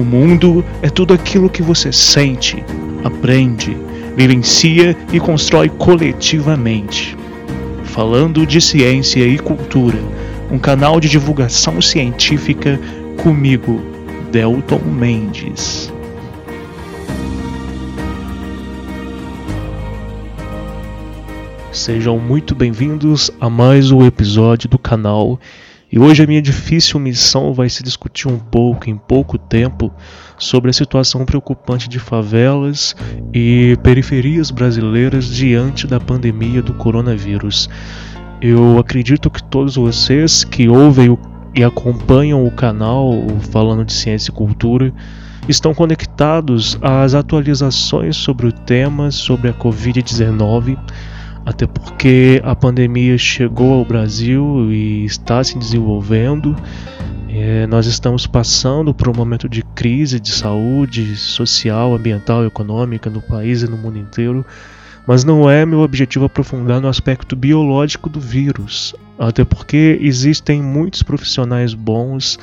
O mundo é tudo aquilo que você sente, aprende, vivencia e constrói coletivamente. Falando de ciência e cultura, um canal de divulgação científica comigo, Delton Mendes. Sejam muito bem-vindos a mais um episódio do canal e hoje a minha difícil missão vai se discutir um pouco, em pouco tempo, sobre a situação preocupante de favelas e periferias brasileiras diante da pandemia do coronavírus. Eu acredito que todos vocês que ouvem e acompanham o canal falando de ciência e cultura estão conectados às atualizações sobre o tema, sobre a Covid-19 até porque a pandemia chegou ao Brasil e está se desenvolvendo. É, nós estamos passando por um momento de crise de saúde social, ambiental e econômica no país e no mundo inteiro, mas não é meu objetivo aprofundar no aspecto biológico do vírus, até porque existem muitos profissionais bons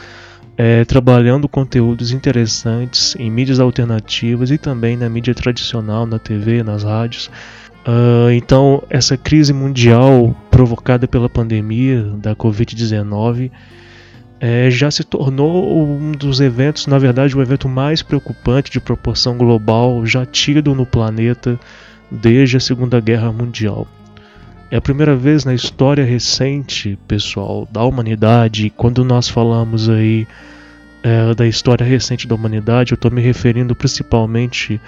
é, trabalhando conteúdos interessantes em mídias alternativas e também na mídia tradicional, na TV, nas rádios Uh, então, essa crise mundial provocada pela pandemia da Covid-19 é, já se tornou um dos eventos, na verdade, o evento mais preocupante de proporção global já tido no planeta desde a Segunda Guerra Mundial. É a primeira vez na história recente, pessoal, da humanidade, quando nós falamos aí é, da história recente da humanidade, eu estou me referindo principalmente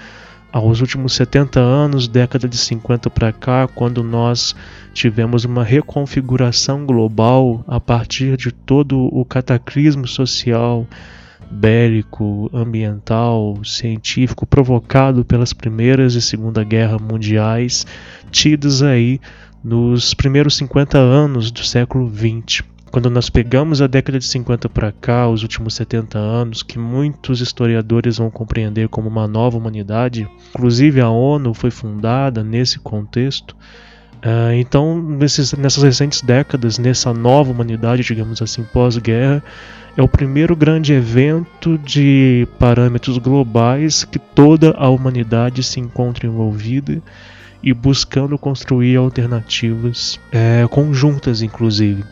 aos últimos 70 anos, década de 50 para cá, quando nós tivemos uma reconfiguração global a partir de todo o cataclismo social, bélico, ambiental, científico provocado pelas primeiras e segunda guerra mundiais, tidas aí nos primeiros 50 anos do século 20. Quando nós pegamos a década de 50 para cá, os últimos 70 anos, que muitos historiadores vão compreender como uma nova humanidade, inclusive a ONU foi fundada nesse contexto. Uh, então, nessas recentes décadas, nessa nova humanidade, digamos assim, pós-guerra, é o primeiro grande evento de parâmetros globais que toda a humanidade se encontra envolvida e buscando construir alternativas é, conjuntas, inclusive.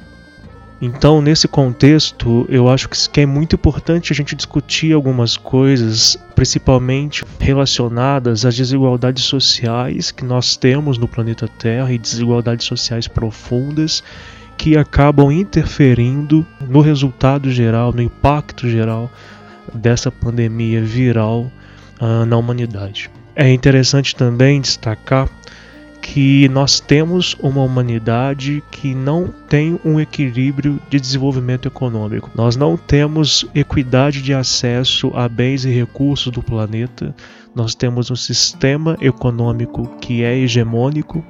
Então, nesse contexto, eu acho que é muito importante a gente discutir algumas coisas, principalmente relacionadas às desigualdades sociais que nós temos no planeta Terra e desigualdades sociais profundas que acabam interferindo no resultado geral, no impacto geral dessa pandemia viral uh, na humanidade. É interessante também destacar que nós temos uma humanidade que não tem um equilíbrio de desenvolvimento econômico. Nós não temos equidade de acesso a bens e recursos do planeta. Nós temos um sistema econômico que é hegemônico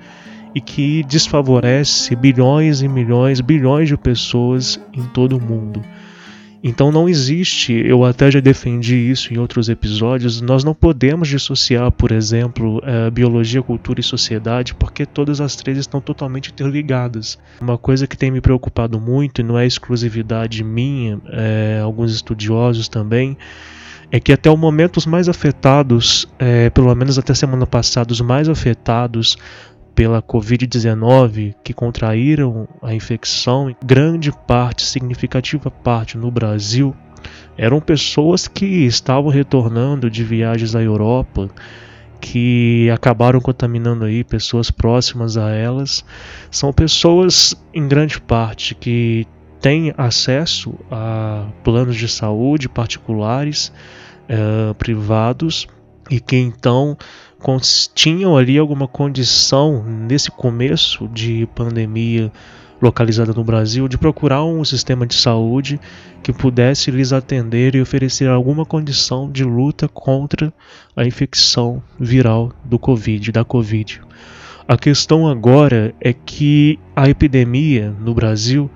e que desfavorece bilhões e milhões, bilhões de pessoas em todo o mundo. Então não existe, eu até já defendi isso em outros episódios, nós não podemos dissociar, por exemplo, eh, biologia, cultura e sociedade, porque todas as três estão totalmente interligadas. Uma coisa que tem me preocupado muito, e não é exclusividade minha, é, alguns estudiosos também, é que até o momento os mais afetados, é, pelo menos até semana passada, os mais afetados pela Covid-19 que contraíram a infecção, grande parte, significativa parte no Brasil, eram pessoas que estavam retornando de viagens à Europa, que acabaram contaminando aí pessoas próximas a elas. São pessoas, em grande parte, que têm acesso a planos de saúde particulares, eh, privados, e que então tinham ali alguma condição nesse começo de pandemia localizada no Brasil de procurar um sistema de saúde que pudesse lhes atender e oferecer alguma condição de luta contra a infecção viral do Covid, da Covid. A questão agora é que a epidemia no Brasil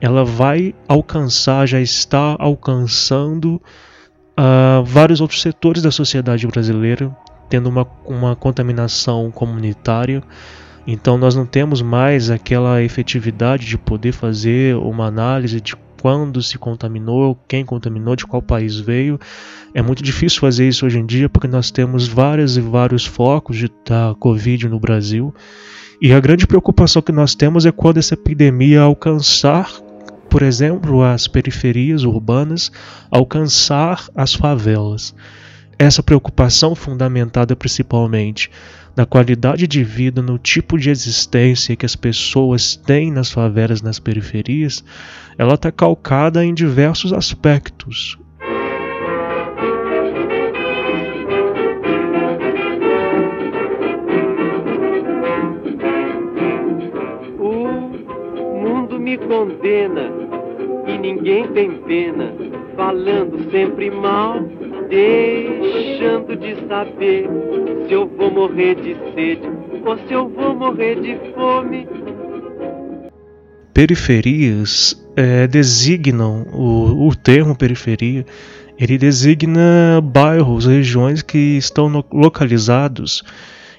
ela vai alcançar, já está alcançando uh, vários outros setores da sociedade brasileira tendo uma, uma contaminação comunitária. Então nós não temos mais aquela efetividade de poder fazer uma análise de quando se contaminou, quem contaminou, de qual país veio. É muito difícil fazer isso hoje em dia porque nós temos vários e vários focos de, da Covid no Brasil. E a grande preocupação que nós temos é quando essa epidemia alcançar, por exemplo, as periferias urbanas, alcançar as favelas. Essa preocupação fundamentada principalmente na qualidade de vida, no tipo de existência que as pessoas têm nas favelas, nas periferias, ela está calcada em diversos aspectos. O mundo me condena e ninguém tem pena, falando sempre mal deixando de saber se eu vou morrer de sede ou se eu vou morrer de fome. Periferias é, designam o, o termo periferia. Ele designa bairros, regiões que estão localizados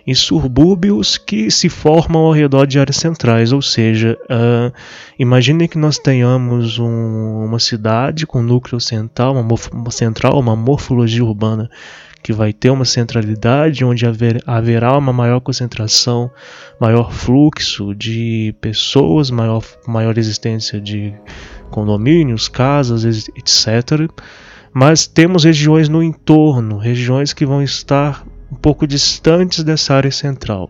em subúrbios que se formam ao redor de áreas centrais, ou seja, uh, imagine que nós tenhamos um, uma cidade com núcleo central uma, uma, central, uma morfologia urbana que vai ter uma centralidade onde haver, haverá uma maior concentração, maior fluxo de pessoas, maior, maior existência de condomínios, casas, etc. Mas temos regiões no entorno, regiões que vão estar um pouco distantes dessa área central.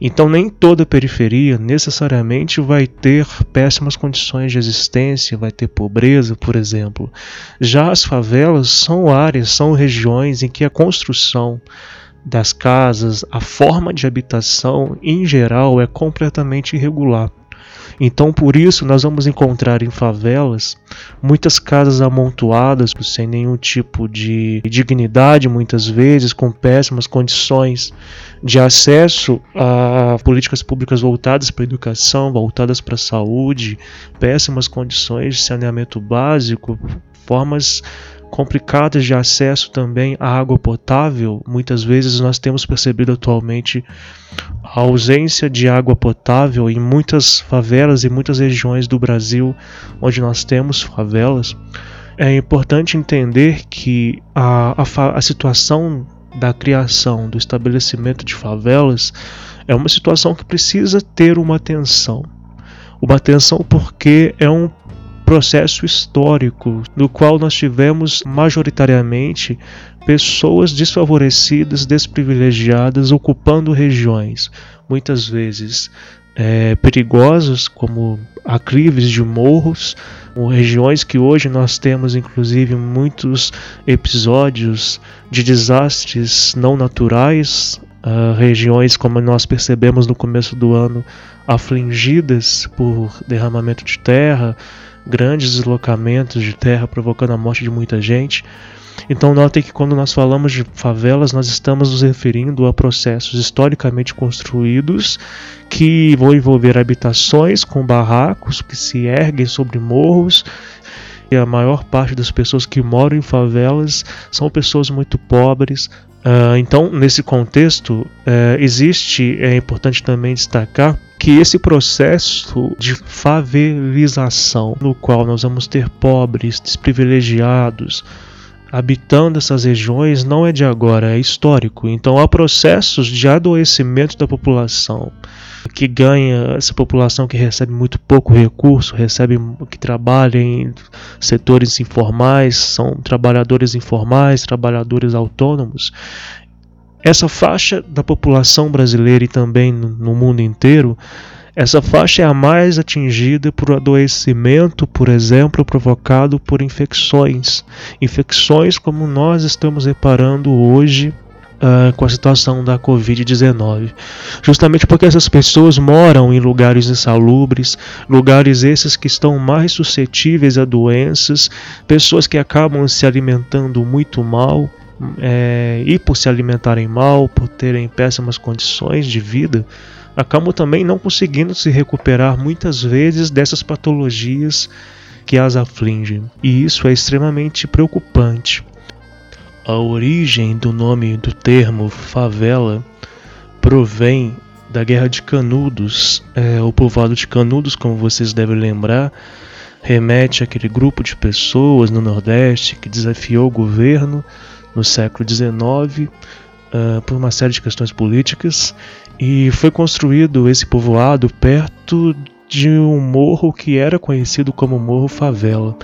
Então, nem toda periferia necessariamente vai ter péssimas condições de existência, vai ter pobreza, por exemplo. Já as favelas são áreas, são regiões em que a construção das casas, a forma de habitação em geral é completamente irregular. Então, por isso, nós vamos encontrar em favelas muitas casas amontoadas, sem nenhum tipo de dignidade, muitas vezes, com péssimas condições de acesso a políticas públicas voltadas para a educação, voltadas para a saúde, péssimas condições de saneamento básico, formas complicadas de acesso também à água potável. Muitas vezes nós temos percebido atualmente a ausência de água potável em muitas favelas e muitas regiões do Brasil onde nós temos favelas. É importante entender que a, a, a situação da criação, do estabelecimento de favelas é uma situação que precisa ter uma atenção. Uma atenção porque é um processo histórico no qual nós tivemos majoritariamente pessoas desfavorecidas, desprivilegiadas, ocupando regiões, muitas vezes é, perigosas, como aclives de morros, regiões que hoje nós temos inclusive muitos episódios de desastres não naturais, uh, regiões como nós percebemos no começo do ano afligidas por derramamento de terra, grandes deslocamentos de terra provocando a morte de muita gente. Então notem que quando nós falamos de favelas, nós estamos nos referindo a processos historicamente construídos que vão envolver habitações com barracos que se erguem sobre morros. E a maior parte das pessoas que moram em favelas são pessoas muito pobres. Uh, então, nesse contexto, uh, existe, é importante também destacar, que esse processo de favelização, no qual nós vamos ter pobres, desprivilegiados, habitando essas regiões, não é de agora, é histórico. Então há processos de adoecimento da população que ganha essa população que recebe muito pouco recurso, recebe que trabalha em setores informais, são trabalhadores informais, trabalhadores autônomos. Essa faixa da população brasileira e também no mundo inteiro, essa faixa é a mais atingida por adoecimento, por exemplo, provocado por infecções. Infecções como nós estamos reparando hoje Uh, com a situação da Covid-19. Justamente porque essas pessoas moram em lugares insalubres, lugares esses que estão mais suscetíveis a doenças, pessoas que acabam se alimentando muito mal, é, e por se alimentarem mal, por terem péssimas condições de vida, acabam também não conseguindo se recuperar muitas vezes dessas patologias que as afligem. E isso é extremamente preocupante. A origem do nome do termo favela provém da Guerra de Canudos. É, o povoado de Canudos, como vocês devem lembrar, remete àquele grupo de pessoas no Nordeste que desafiou o governo no século XIX uh, por uma série de questões políticas e foi construído esse povoado perto de um morro que era conhecido como Morro Favela,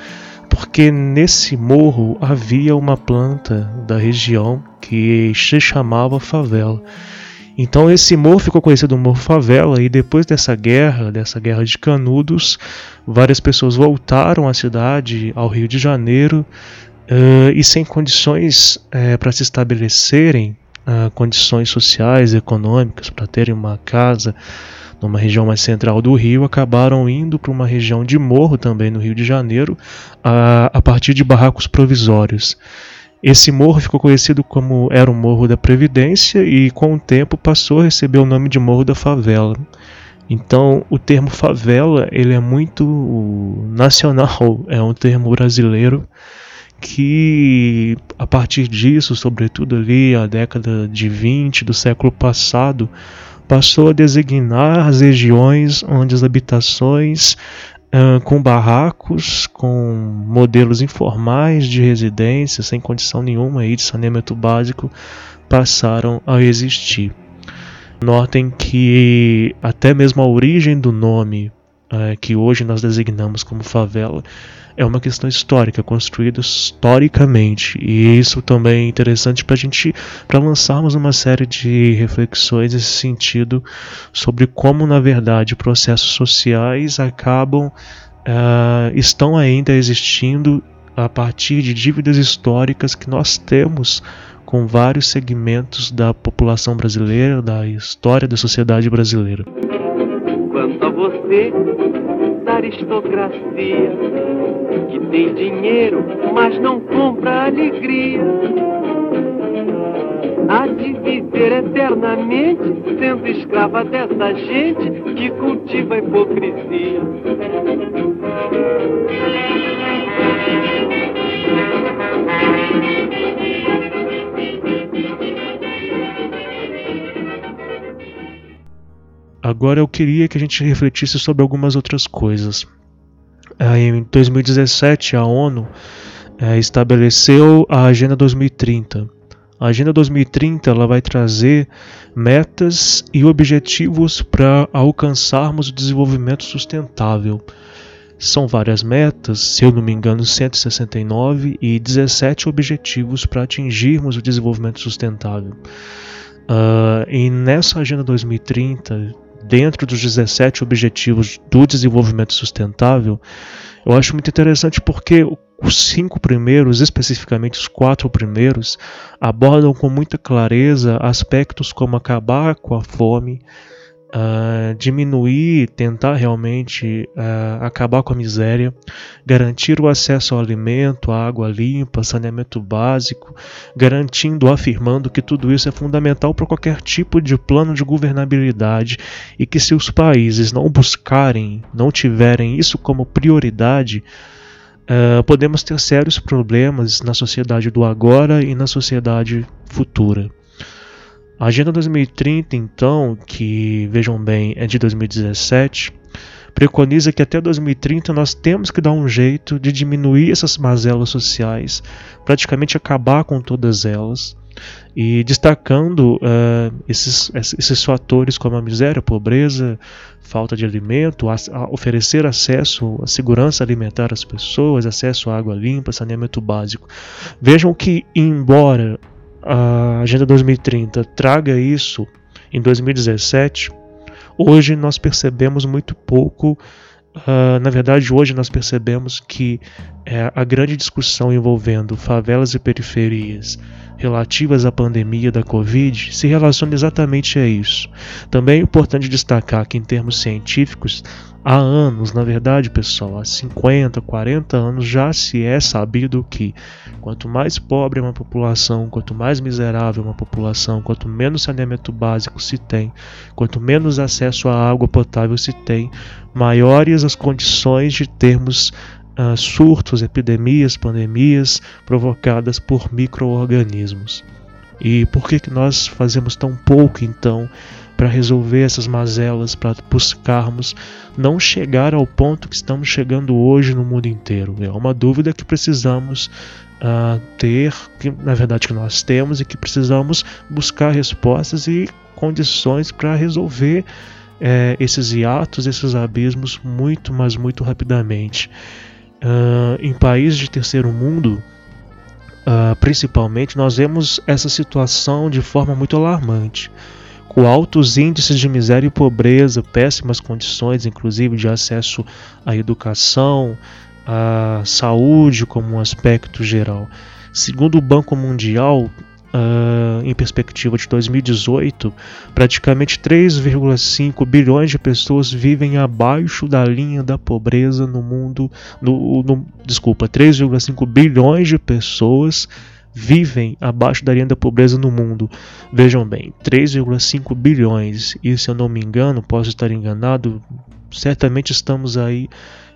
porque nesse morro havia uma planta da região que se chamava favela. Então esse morro ficou conhecido como Morro Favela e depois dessa guerra, dessa guerra de Canudos, várias pessoas voltaram à cidade, ao Rio de Janeiro, uh, e sem condições uh, para se estabelecerem, condições sociais, econômicas, para terem uma casa numa região mais central do Rio, acabaram indo para uma região de morro também no Rio de Janeiro, a, a partir de barracos provisórios. Esse morro ficou conhecido como era o Morro da Previdência e com o tempo passou a receber o nome de Morro da Favela. Então, o termo favela, ele é muito nacional, é um termo brasileiro que a partir disso, sobretudo ali a década de 20 do século passado, passou a designar as regiões onde as habitações uh, com barracos, com modelos informais de residência, sem condição nenhuma aí de saneamento básico, passaram a existir. Notem que até mesmo a origem do nome, uh, que hoje nós designamos como favela, é uma questão histórica, construída historicamente. E isso também é interessante para a gente, para lançarmos uma série de reflexões nesse sentido sobre como, na verdade, processos sociais acabam, uh, estão ainda existindo a partir de dívidas históricas que nós temos com vários segmentos da população brasileira, da história da sociedade brasileira. Você, aristocracia, que tem dinheiro, mas não compra alegria. Há de viver eternamente sendo escrava dessa gente que cultiva a hipocrisia. Agora eu queria que a gente refletisse sobre algumas outras coisas. É, em 2017, a ONU é, estabeleceu a Agenda 2030. A Agenda 2030 ela vai trazer metas e objetivos para alcançarmos o desenvolvimento sustentável. São várias metas, se eu não me engano, 169 e 17 objetivos para atingirmos o desenvolvimento sustentável. Uh, e nessa Agenda 2030, dentro dos 17 Objetivos do Desenvolvimento Sustentável, eu acho muito interessante porque os cinco primeiros, especificamente os quatro primeiros, abordam com muita clareza aspectos como acabar com a fome, uh, diminuir, tentar realmente uh, acabar com a miséria, garantir o acesso ao alimento, à água limpa, saneamento básico, garantindo, afirmando que tudo isso é fundamental para qualquer tipo de plano de governabilidade e que se os países não buscarem, não tiverem isso como prioridade, Uh, podemos ter sérios problemas na sociedade do agora e na sociedade futura. A Agenda 2030, então, que vejam bem, é de 2017, preconiza que até 2030 nós temos que dar um jeito de diminuir essas mazelas sociais, praticamente acabar com todas elas, e destacando uh, esses, esses fatores como a miséria, a pobreza, falta de alimento, a, a oferecer acesso à segurança alimentar às pessoas, acesso à água limpa, saneamento básico. Vejam que, embora a Agenda 2030 traga isso em 2017, hoje nós percebemos muito pouco. Uh, na verdade, hoje nós percebemos que é, a grande discussão envolvendo favelas e periferias relativas à pandemia da Covid se relaciona exatamente a isso. Também é importante destacar que, em termos científicos, há anos, na verdade, pessoal, há 50, 40 anos já se é sabido que quanto mais pobre é uma população, quanto mais miserável é uma população, quanto menos saneamento básico se tem, quanto menos acesso à água potável se tem, maiores as condições de termos uh, surtos, epidemias, pandemias provocadas por microorganismos. E por que, que nós fazemos tão pouco então para resolver essas mazelas, para buscarmos não chegar ao ponto que estamos chegando hoje no mundo inteiro. É uma dúvida que precisamos uh, ter, que na verdade que nós temos e que precisamos buscar respostas e condições para resolver é, esses hiatos, esses abismos muito, mas muito rapidamente. Uh, em países de terceiro mundo, uh, principalmente, nós vemos essa situação de forma muito alarmante. Com altos índices de miséria e pobreza, péssimas condições, inclusive de acesso à educação, à saúde como um aspecto geral. Segundo o Banco Mundial, Uh, em perspectiva de 2018, praticamente 3,5 bilhões de pessoas vivem abaixo da linha da pobreza no mundo. No, no, desculpa, 3,5 bilhões de pessoas vivem abaixo da linha da pobreza no mundo. Vejam bem, 3,5 bilhões. E se eu não me engano, posso estar enganado, certamente estamos aí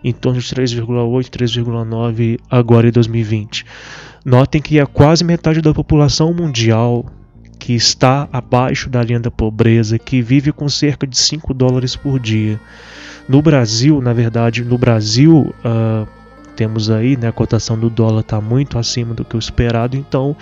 em torno de 3,8, 3,9 agora em 2020. Notem que é quase metade da população mundial que está abaixo da linha da pobreza, que vive com cerca de 5 dólares por dia. No Brasil, na verdade, no Brasil, uh, temos aí, né, a cotação do dólar está muito acima do que o esperado, então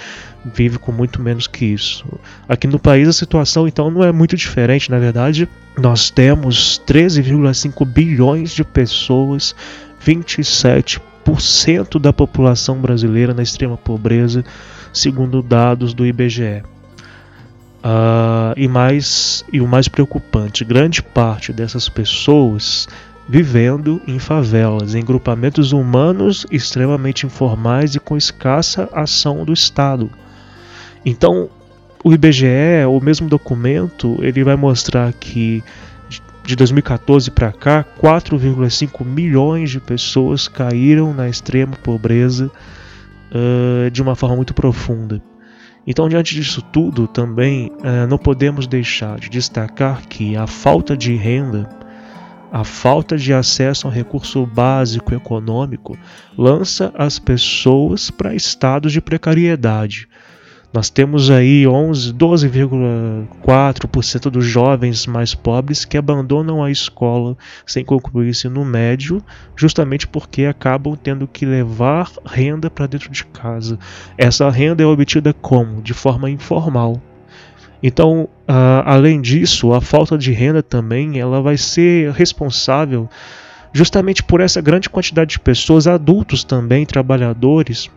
vive com muito menos que isso. Aqui no país a situação então não é muito diferente, na verdade, nós temos 13,5 bilhões de pessoas, 27 10% da população brasileira na extrema pobreza, segundo dados do IBGE. Uh, ah, e, mais, e o mais preocupante, grande parte dessas pessoas vivendo em favelas, em grupamentos humanos extremamente informais e com escassa ação do Estado. Então, o IBGE, o mesmo documento, ele vai mostrar que de 2014 para cá, 4,5 milhões de pessoas caíram na extrema pobreza uh, de uma forma muito profunda. Então, diante disso tudo, também uh, não podemos deixar de destacar que a falta de renda, a falta de acesso a um recurso básico econômico, lança as pessoas para estados de precariedade. Nós temos aí 11, 12,4% dos jovens mais pobres que abandonam a escola sem concluir ensino médio, justamente porque acabam tendo que levar renda para dentro de casa. Essa renda é obtida como? De forma informal. Então, uh, além disso, a falta de renda também ela vai ser responsável justamente por essa grande quantidade de pessoas, adultos também, trabalhadores,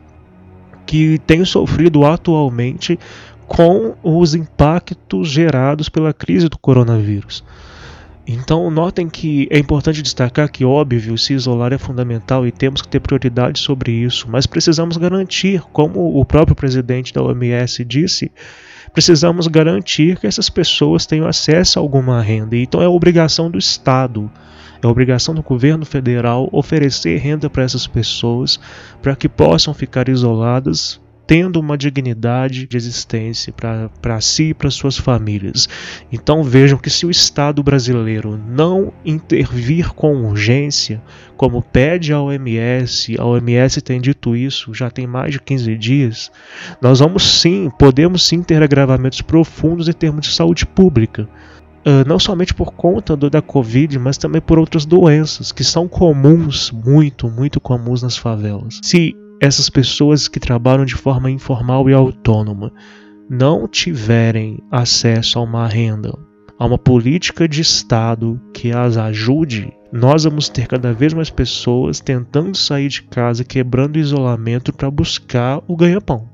que tem sofrido atualmente com os impactos gerados pela crise do coronavírus. Então, notem que é importante destacar que, óbvio, se isolar é fundamental e temos que ter prioridade sobre isso, mas precisamos garantir, como o próprio presidente da OMS disse, precisamos garantir que essas pessoas tenham acesso a alguma renda. Então, é obrigação do Estado é obrigação do governo federal oferecer renda para essas pessoas para que possam ficar isoladas tendo uma dignidade de existência para si e para suas famílias. Então vejam que se o Estado brasileiro não intervir com urgência, como pede a OMS, a OMS tem dito isso já tem mais de 15 dias, nós vamos sim, podemos sim ter agravamentos profundos em termos de saúde pública. Uh, não somente por conta do, da Covid, mas também por outras doenças que são comuns, muito, muito comuns nas favelas. Se essas pessoas que trabalham de forma informal e autônoma não tiverem acesso a uma renda, a uma política de Estado que as ajude, nós vamos ter cada vez mais pessoas tentando sair de casa, quebrando o isolamento para buscar o ganha-pão.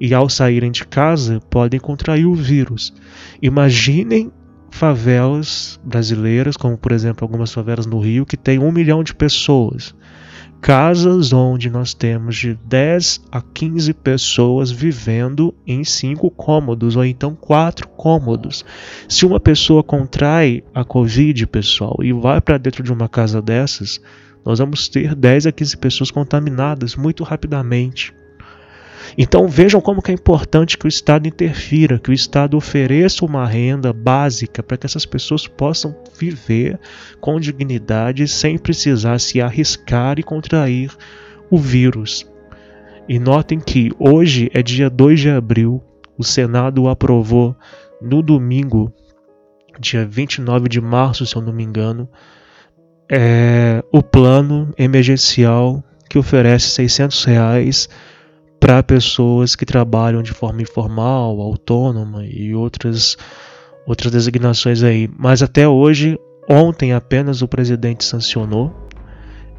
E ao saírem de casa, podem contrair o vírus. Imaginem favelas brasileiras, como por exemplo algumas favelas no Rio, que tem um milhão de pessoas. Casas onde nós temos de 10 a 15 pessoas vivendo em cinco cômodos ou então quatro cômodos. Se uma pessoa contrai a Covid, pessoal, e vai para dentro de uma casa dessas, nós vamos ter 10 a 15 pessoas contaminadas muito rapidamente. Então vejam como que é importante que o Estado interfira, que o Estado ofereça uma renda básica para que essas pessoas possam viver com dignidade sem precisar se arriscar e contrair o vírus. E notem que hoje é dia 2 de abril, o Senado aprovou no domingo dia 29 de março, se eu não me engano, é o plano emergencial que oferece 600 reais para pessoas que trabalham de forma informal, autônoma e outras outras designações aí. Mas até hoje, ontem apenas o presidente sancionou.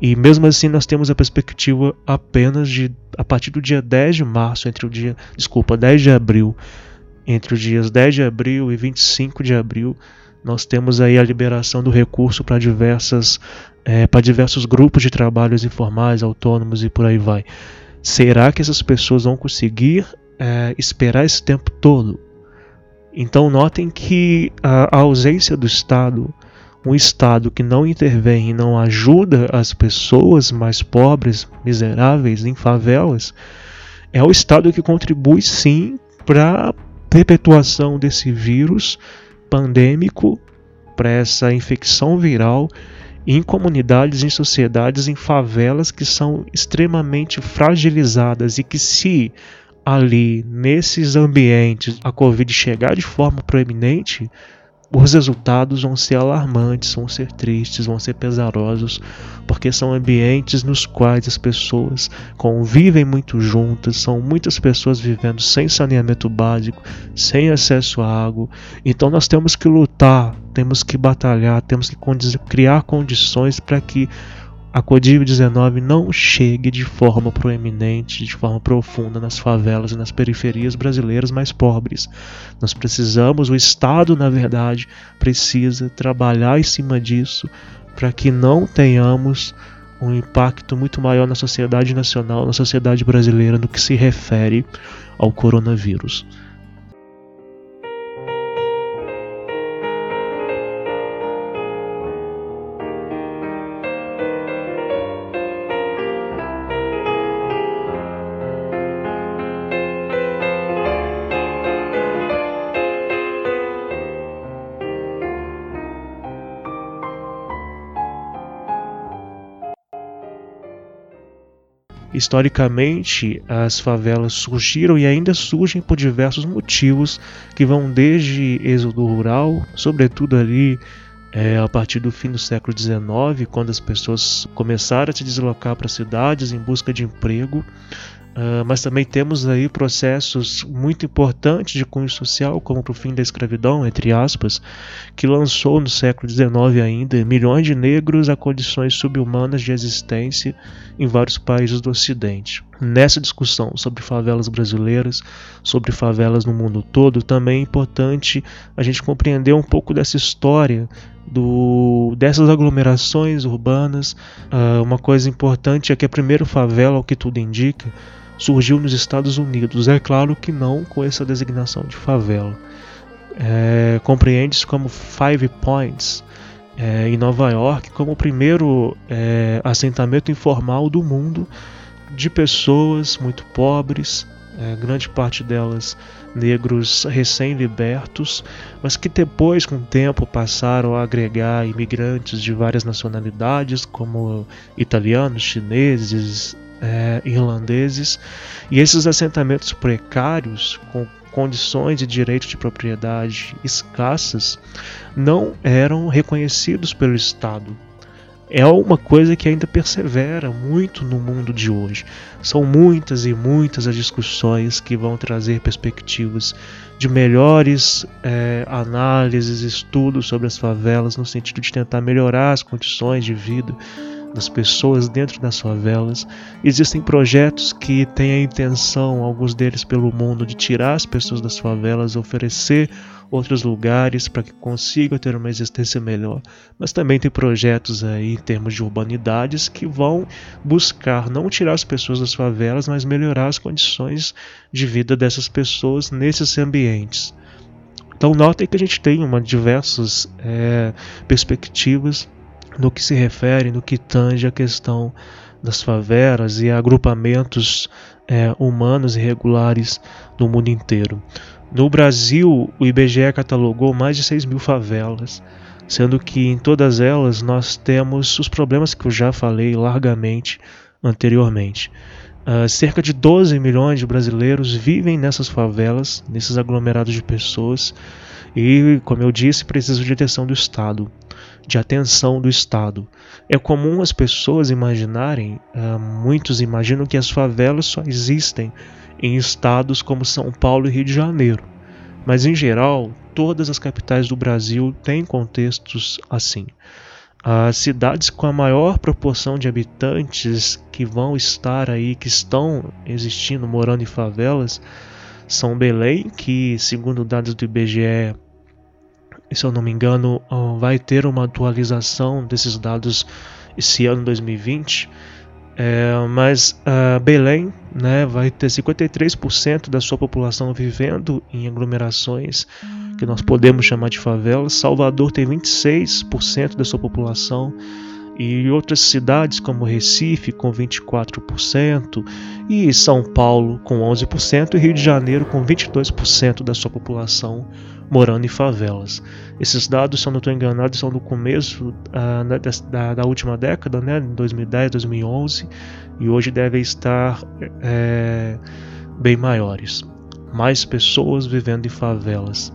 E mesmo assim nós temos a perspectiva apenas de a partir do dia 10 de março, entre o dia, desculpa, 10 de abril, entre os dias 10 de abril e 25 de abril, nós temos aí a liberação do recurso para diversas é, para diversos grupos de trabalhos informais, autônomos e por aí vai. Será que essas pessoas vão conseguir é, esperar esse tempo todo? Então notem que a, a ausência do Estado, um Estado que não intervém e não ajuda as pessoas mais pobres, miseráveis, em favelas, é o Estado que contribui sim para a perpetuação desse vírus pandêmico, para essa infecção viral em comunidades, em sociedades, em favelas que são extremamente fragilizadas e que se ali nesses ambientes a Covid chegar de forma proeminente, os resultados vão ser alarmantes, vão ser tristes, vão ser pesarosos, porque são ambientes nos quais as pessoas convivem muito juntas, são muitas pessoas vivendo sem saneamento básico, sem acesso à água. Então nós temos que lutar, temos que batalhar, temos que criar condições para que a Covid-19 não chegue de forma proeminente, de forma profunda nas favelas e nas periferias brasileiras mais pobres. Nós precisamos, o Estado, na verdade, precisa trabalhar em cima disso para que não tenhamos um impacto muito maior na sociedade nacional, na sociedade brasileira, no que se refere ao coronavírus. Historicamente, as favelas surgiram e ainda surgem por diversos motivos que vão desde êxodo rural, sobretudo ali é, a partir do fim do século XIX, quando as pessoas começaram a se deslocar para cidades em busca de emprego, Uh, mas também temos aí processos muito importantes de cunho social, como o fim da escravidão, entre aspas, que lançou no século XIX ainda milhões de negros a condições subhumanas de existência em vários países do Ocidente. Nessa discussão sobre favelas brasileiras, sobre favelas no mundo todo, também é importante a gente compreender um pouco dessa história do, dessas aglomerações urbanas. Uh, uma coisa importante é que a primeira favela, ao que tudo indica, surgiu nos Estados Unidos. É claro que não com essa designação de favela. É, Compreende-se como Five Points é, em Nova York como o primeiro é, assentamento informal do mundo de pessoas muito pobres, é, grande parte delas negros recém-libertos, mas que depois, com o tempo, passaram a agregar imigrantes de várias nacionalidades, como italianos, chineses, é, irlandeses, e esses assentamentos precários, com condições de direito de propriedade escassas, não eram reconhecidos pelo Estado. É uma coisa que ainda persevera muito no mundo de hoje. São muitas e muitas as discussões que vão trazer perspectivas de melhores é, análises, estudos sobre as favelas, no sentido de tentar melhorar as condições de vida das pessoas dentro das favelas. Existem projetos que têm a intenção, alguns deles pelo mundo, de tirar as pessoas das favelas, oferecer outros lugares para que consigam ter uma existência melhor. Mas também tem projetos aí em termos de urbanidades que vão buscar não tirar as pessoas das favelas, mas melhorar as condições de vida dessas pessoas nesses ambientes. Então notem que a gente tem uma diversas é, perspectivas no que se refere, no que tange a questão das favelas e agrupamentos é, humanos irregulares no mundo inteiro. No Brasil, o IBGE catalogou mais de 6 mil favelas, sendo que em todas elas nós temos os problemas que eu já falei largamente anteriormente. Uh, cerca de 12 milhões de brasileiros vivem nessas favelas, nesses aglomerados de pessoas, E, como eu disse, precisam de atenção do Estado, de atenção do Estado. É comum as pessoas imaginarem, uh, muitos imaginam que as favelas só existem em estados como São Paulo e Rio de Janeiro. Mas em geral, todas as capitais do Brasil têm contextos assim. As cidades com a maior proporção de habitantes que vão estar aí, que estão existindo, morando em favelas, são Belém, que segundo dados do IBGE, se eu não me engano, vai ter uma atualização desses dados esse ano 2020. É, mas uh, Belém né, vai ter 53% da sua população vivendo em aglomerações que nós podemos chamar de favelas. Salvador tem 26% da sua população e outras cidades como Recife com 24% e São Paulo com 11% e Rio de Janeiro com 22% da sua população morando em favelas. Esses dados, se eu não estou enganado, são do começo uh, da, da, última década, né, 2010, 2011, e hoje devem estar é, bem maiores. Mais pessoas vivendo em favelas.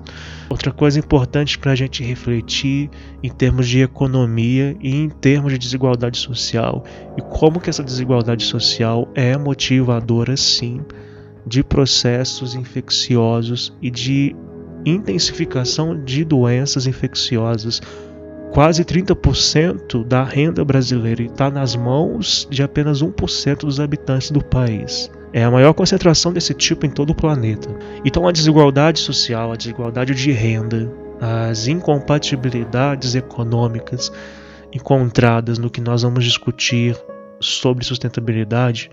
Outra coisa importante para a gente refletir em termos de economia e em termos de desigualdade social e como que essa desigualdade social é motivadora sim de processos infecciosos e de intensificação de doenças infecciosas. Quase 30% da renda brasileira está nas mãos de apenas 1% dos habitantes do país. É a maior concentração desse tipo em todo o planeta. Então, a desigualdade social, a desigualdade de renda, as incompatibilidades econômicas encontradas no que nós vamos discutir sobre sustentabilidade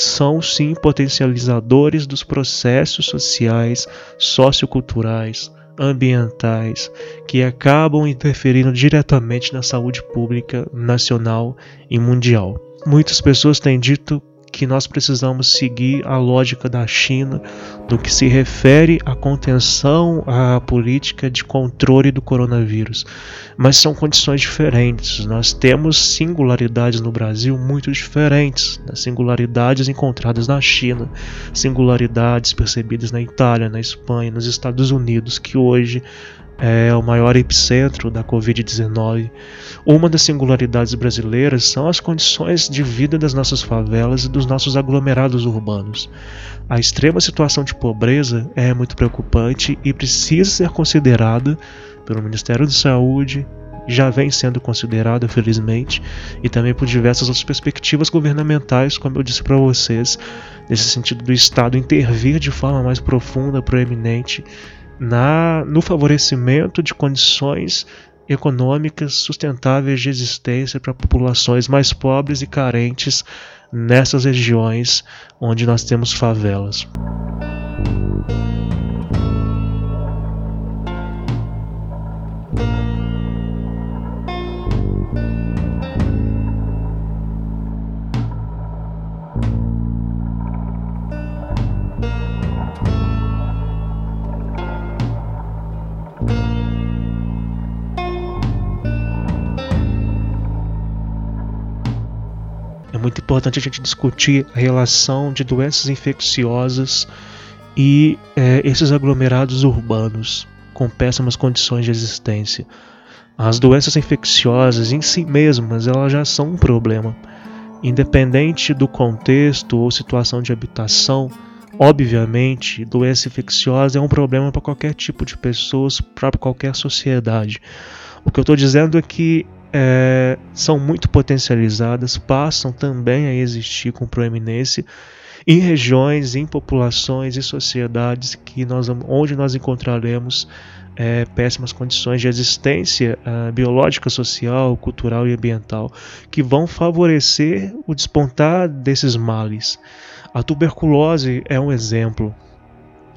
são sim potencializadores dos processos sociais, socioculturais, ambientais que acabam interferindo diretamente na saúde pública nacional e mundial. Muitas pessoas têm dito que nós precisamos seguir a lógica da China no que se refere à contenção à política de controle do coronavírus. Mas são condições diferentes. Nós temos singularidades no Brasil muito diferentes das singularidades encontradas na China, singularidades percebidas na Itália, na Espanha, nos Estados Unidos, que hoje é o maior epicentro da Covid-19. Uma das singularidades brasileiras são as condições de vida das nossas favelas e dos nossos aglomerados urbanos. A extrema situação de pobreza é muito preocupante e precisa ser considerada pelo Ministério da Saúde, já vem sendo considerada, felizmente, e também por diversas outras perspectivas governamentais, como eu disse para vocês, nesse sentido do Estado intervir de forma mais profunda, proeminente na, no favorecimento de condições econômicas sustentáveis de existência para populações mais pobres e carentes nessas regiões onde nós temos favelas. Importante a gente discutir a relação de doenças infecciosas e é, esses aglomerados urbanos com péssimas condições de existência. As doenças infecciosas em si mesmas elas já são um problema. Independente do contexto ou situação de habitação, obviamente, doença infecciosa é um problema para qualquer tipo de pessoas, para qualquer sociedade. O que eu estou dizendo é que é, são muito potencializadas, passam também a existir com proeminência em regiões, em populações e sociedades que nós, onde nós encontraremos é, péssimas condições de existência é, biológica, social, cultural e ambiental que vão favorecer o despontar desses males. A tuberculose é um exemplo.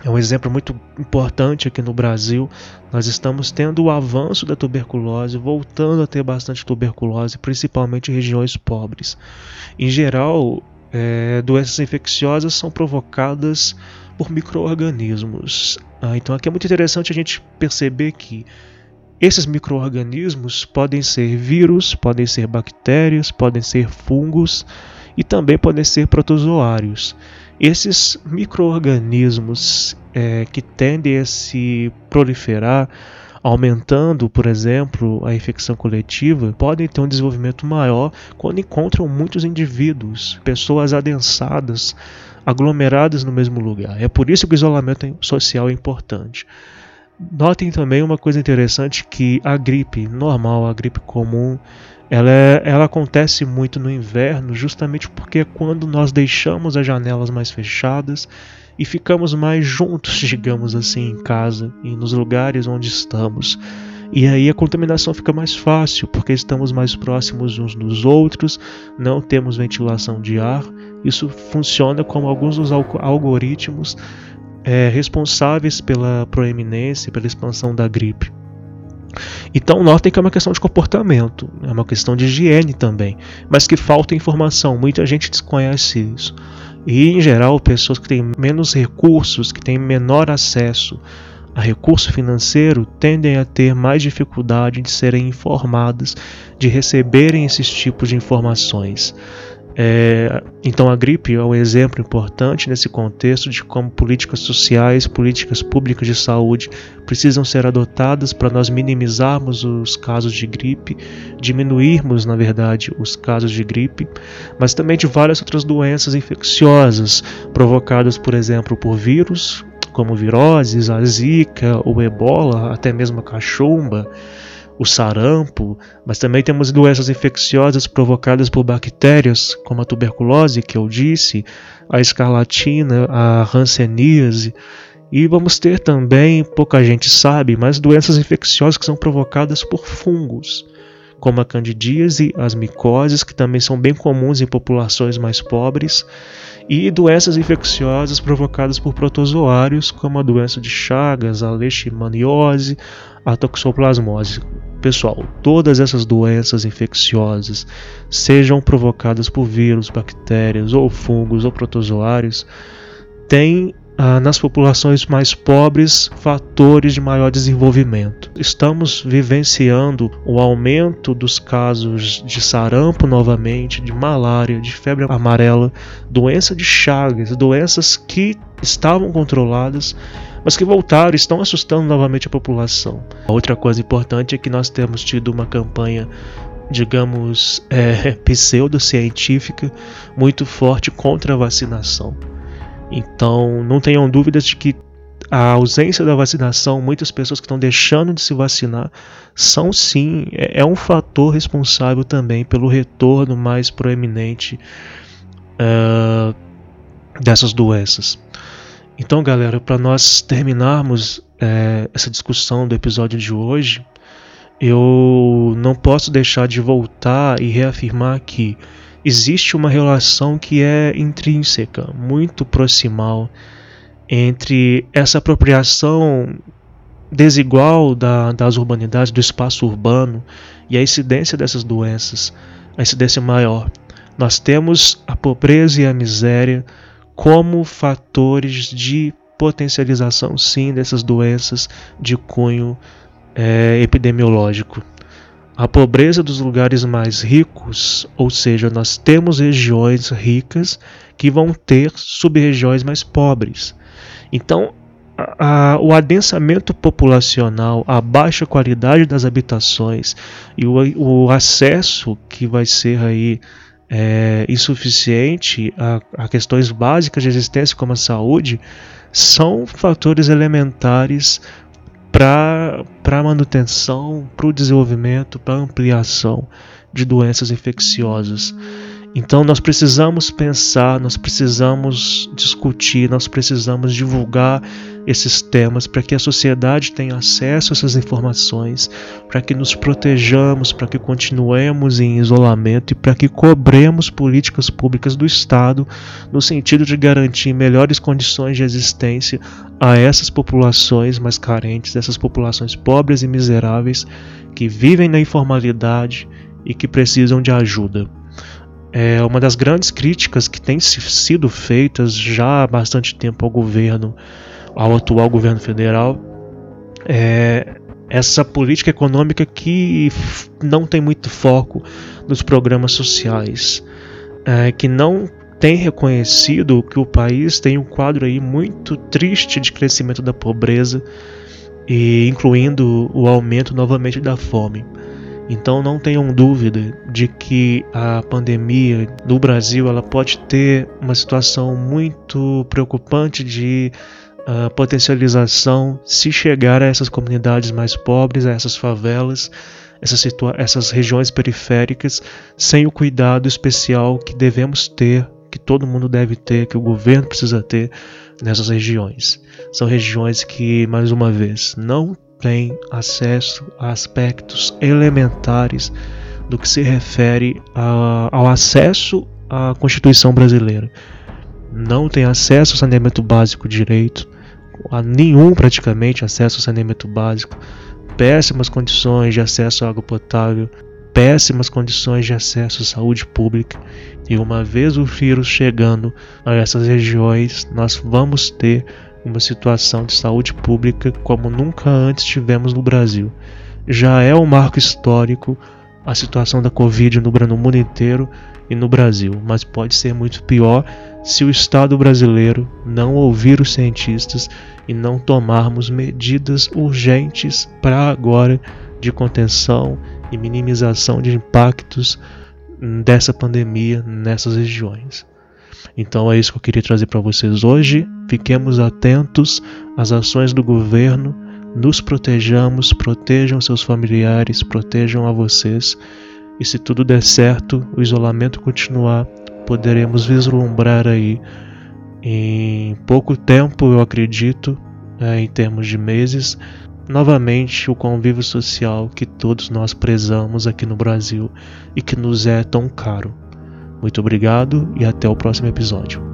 É um exemplo muito importante aqui no Brasil. Nós estamos tendo o avanço da tuberculose, voltando a ter bastante tuberculose, principalmente em regiões pobres. Em geral, é, doenças infecciosas são provocadas por micro-organismos. Ah, então aqui é muito interessante a gente perceber que esses micro-organismos podem ser vírus, podem ser bactérias, podem ser fungos e também podem ser protozoários. Esses microorganismos é, que tendem a se proliferar, aumentando, por exemplo, a infecção coletiva, podem ter um desenvolvimento maior quando encontram muitos indivíduos, pessoas adensadas, aglomeradas no mesmo lugar. É por isso que o isolamento social é importante. Notem também uma coisa interessante que a gripe normal, a gripe comum, ela, é, ela acontece muito no inverno, justamente porque é quando nós deixamos as janelas mais fechadas e ficamos mais juntos, digamos assim, em casa e nos lugares onde estamos. E aí a contaminação fica mais fácil, porque estamos mais próximos uns dos outros, não temos ventilação de ar. Isso funciona como alguns dos algoritmos é, responsáveis pela proeminência pela expansão da gripe. Então notem que é uma questão de comportamento, é uma questão de higiene também, mas que falta informação, muita gente desconhece isso. E em geral, pessoas que têm menos recursos, que têm menor acesso a recurso financeiro, tendem a ter mais dificuldade de serem informadas, de receberem esses tipos de informações. É, então a gripe é um exemplo importante nesse contexto de como políticas sociais, políticas públicas de saúde precisam ser adotadas para nós minimizarmos os casos de gripe, diminuirmos, na verdade, os casos de gripe, mas também de várias outras doenças infecciosas provocadas, por exemplo, por vírus, como viroses, a zika, o ebola, até mesmo a cachumba o sarampo, mas também temos doenças infecciosas provocadas por bactérias, como a tuberculose, que eu disse, a escarlatina, a hanseníase, e vamos ter também, pouca gente sabe, mas doenças infecciosas que são provocadas por fungos, como a candidíase, as micoses, que também são bem comuns em populações mais pobres, e doenças infecciosas provocadas por protozoários, como a doença de Chagas, a leishmaniose, a toxoplasmose. Pessoal, todas essas doenças infecciosas, sejam provocadas por vírus, bactérias ou fungos ou protozoários, têm ah, nas populações mais pobres fatores de maior desenvolvimento. Estamos vivenciando o aumento dos casos de sarampo novamente, de malária, de febre amarela, doença de Chagas, doenças que estavam controladas mas que voltaram e estão assustando novamente a população. Outra coisa importante é que nós temos tido uma campanha digamos, é, pseudocientífica muito forte contra a vacinação. Então, não tenham dúvidas de que a ausência da vacinação, muitas pessoas que estão deixando de se vacinar, são sim, é, é um fator responsável também pelo retorno mais proeminente uh, dessas doenças. Então, galera, para nós terminarmos é, essa discussão do episódio de hoje, eu não posso deixar de voltar e reafirmar que existe uma relação que é intrínseca, muito proximal, entre essa apropriação desigual da, das urbanidades, do espaço urbano e a incidência dessas doenças, a incidência maior. Nós temos a pobreza e a miséria como fatores de potencialização, sim, dessas doenças de cunho é, epidemiológico. A pobreza dos lugares mais ricos, ou seja, nós temos regiões ricas que vão ter sub-regiões mais pobres. Então, a, a, o adensamento populacional, a baixa qualidade das habitações e o, o acesso que vai ser aí é, insuficiente a, a questões básicas de existência como a saúde são fatores elementares para a manutenção, para o desenvolvimento, para ampliação de doenças infecciosas. Então nós precisamos pensar, nós precisamos discutir, nós precisamos divulgar esses temas para que a sociedade tenha acesso a essas informações, para que nos protejamos, para que continuemos em isolamento e para que cobremos políticas públicas do Estado no sentido de garantir melhores condições de existência a essas populações mais carentes, essas populações pobres e miseráveis que vivem na informalidade e que precisam de ajuda. É uma das grandes críticas que tem sido feitas já há bastante tempo ao governo, ao atual governo federal, é essa política econômica que não tem muito foco nos programas sociais. é, que não tem reconhecido que o país tem um quadro aí muito triste de crescimento da pobreza e incluindo o aumento novamente da fome. Então não tenham dúvida de que a pandemia no Brasil ela pode ter uma situação muito preocupante de uh, potencialização se chegar a essas comunidades mais pobres, a essas favelas, essas, essas regiões periféricas, sem o cuidado especial que devemos ter, que todo mundo deve ter, que o governo precisa ter nessas regiões. São regiões que, mais uma vez, não têm acesso a aspectos elementares do que se refere a, ao acesso à Constituição brasileira. Não tem acesso ao saneamento básico direito, a nenhum praticamente acesso ao saneamento básico, péssimas condições de acesso à água potável, péssimas condições de acesso à saúde pública. E uma vez o vírus chegando a essas regiões, nós vamos ter uma situação de saúde pública como nunca antes tivemos no Brasil. Já é um marco histórico a situação da Covid no, mundo inteiro e no Brasil, mas pode ser muito pior se o Estado brasileiro não ouvir os cientistas e não tomarmos medidas urgentes para agora de contenção e minimização de impactos dessa pandemia nessas regiões. Então é isso que eu queria trazer para vocês hoje. Fiquemos atentos às ações do governo, nos protejamos, protejam seus familiares, protejam a vocês. E se tudo der certo, o isolamento continuar, poderemos vislumbrar aí em pouco tempo, eu acredito, é, em termos de meses, novamente o convívio social que todos nós prezamos aqui no Brasil e que nos é tão caro. Muito obrigado e até o próximo episódio.